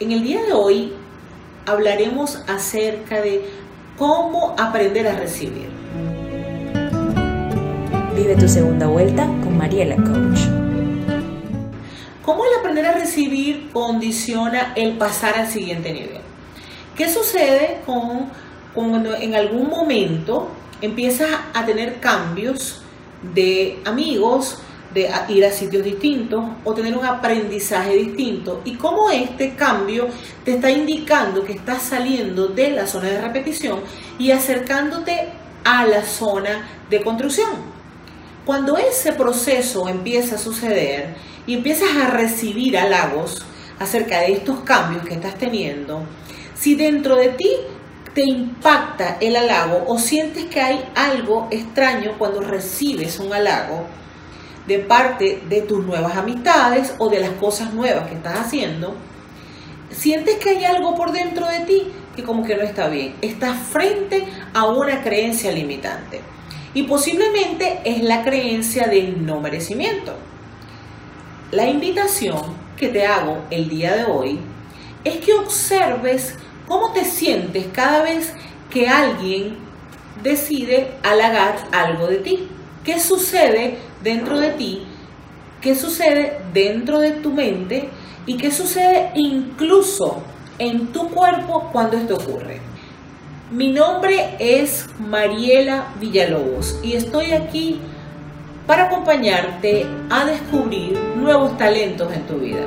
En el día de hoy hablaremos acerca de cómo aprender a recibir. Vive tu segunda vuelta con Mariela Coach. ¿Cómo el aprender a recibir condiciona el pasar al siguiente nivel? ¿Qué sucede con cuando en algún momento empiezas a tener cambios de amigos, de ir a sitios distintos o tener un aprendizaje distinto y cómo este cambio te está indicando que estás saliendo de la zona de repetición y acercándote a la zona de construcción. Cuando ese proceso empieza a suceder y empiezas a recibir halagos acerca de estos cambios que estás teniendo, si dentro de ti te impacta el halago o sientes que hay algo extraño cuando recibes un halago, de parte de tus nuevas amistades o de las cosas nuevas que estás haciendo, sientes que hay algo por dentro de ti que como que no está bien. Estás frente a una creencia limitante. Y posiblemente es la creencia del no merecimiento. La invitación que te hago el día de hoy es que observes cómo te sientes cada vez que alguien decide halagar algo de ti. ¿Qué sucede dentro de ti? ¿Qué sucede dentro de tu mente? ¿Y qué sucede incluso en tu cuerpo cuando esto ocurre? Mi nombre es Mariela Villalobos y estoy aquí para acompañarte a descubrir nuevos talentos en tu vida.